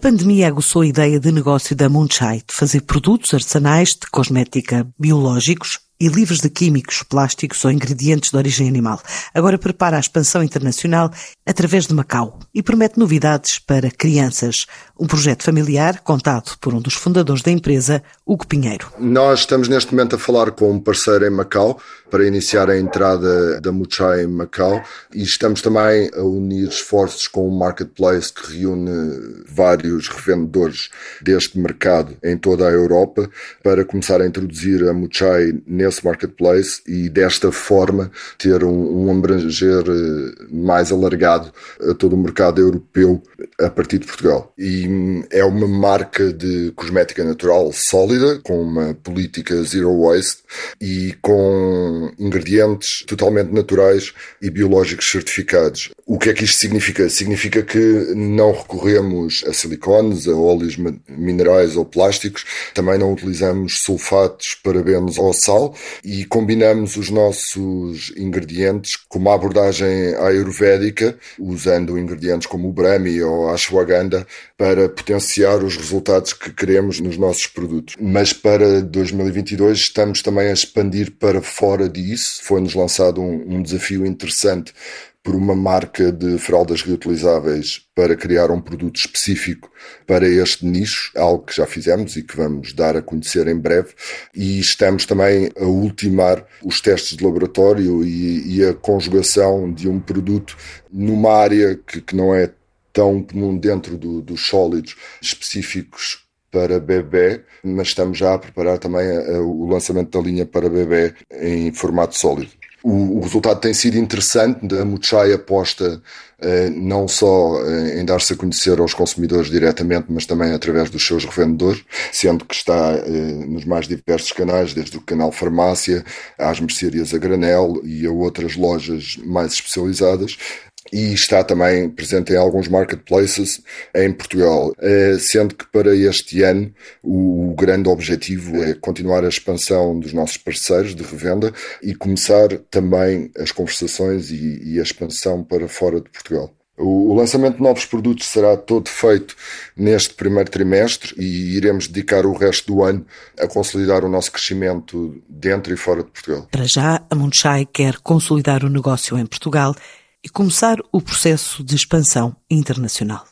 pandemia aguçou a ideia de negócio da Moonchai de fazer produtos artesanais de cosmética biológicos e livres de químicos, plásticos ou ingredientes de origem animal. Agora prepara a expansão internacional através de Macau e promete novidades para crianças. Um projeto familiar contado por um dos fundadores da empresa, Hugo Pinheiro. Nós estamos neste momento a falar com um parceiro em Macau para iniciar a entrada da Muchai em Macau. E estamos também a unir esforços com um marketplace que reúne vários revendedores deste mercado em toda a Europa para começar a introduzir a Muchai nesse marketplace e desta forma ter um, um abranger eh, mais alargado a todo o mercado europeu a partir de Portugal. E hum, é uma marca de cosmética natural sólida, com uma política zero waste e com ingredientes totalmente naturais e biológicos certificados. O que é que isto significa? Significa que não recorremos a silicones, a óleos minerais ou plásticos, também não utilizamos sulfatos, parabenos ou sal, e combinamos os nossos ingredientes com uma abordagem ayurvédica, usando ingredientes como o brahmi ou a ashwagandha para potenciar os resultados que queremos nos nossos produtos. Mas para 2022 estamos também a expandir para fora disso. Foi-nos lançado um, um desafio interessante por uma marca de fraldas reutilizáveis para criar um produto específico para este nicho, algo que já fizemos e que vamos dar a conhecer em breve. E estamos também a ultimar os testes de laboratório e, e a conjugação de um produto numa área que, que não é tão comum dentro do, dos sólidos específicos para bebê, mas estamos já a preparar também a, a, o lançamento da linha para bebê em formato sólido. O, o, resultado tem sido interessante. A Muchai aposta eh, não só eh, em dar-se a conhecer aos consumidores diretamente, mas também através dos seus revendedores, sendo que está eh, nos mais diversos canais, desde o canal farmácia, às mercearias a granel e a outras lojas mais especializadas e está também presente em alguns marketplaces em Portugal, eh, sendo que para este ano o grande objetivo é continuar a expansão dos nossos parceiros de revenda e começar também as conversações e, a expansão para fora de Portugal. O lançamento de novos produtos será todo feito neste primeiro trimestre e iremos dedicar o resto do ano a consolidar o nosso crescimento dentro e fora de Portugal. Para já, a Munchai quer consolidar o negócio em Portugal e começar o processo de expansão internacional.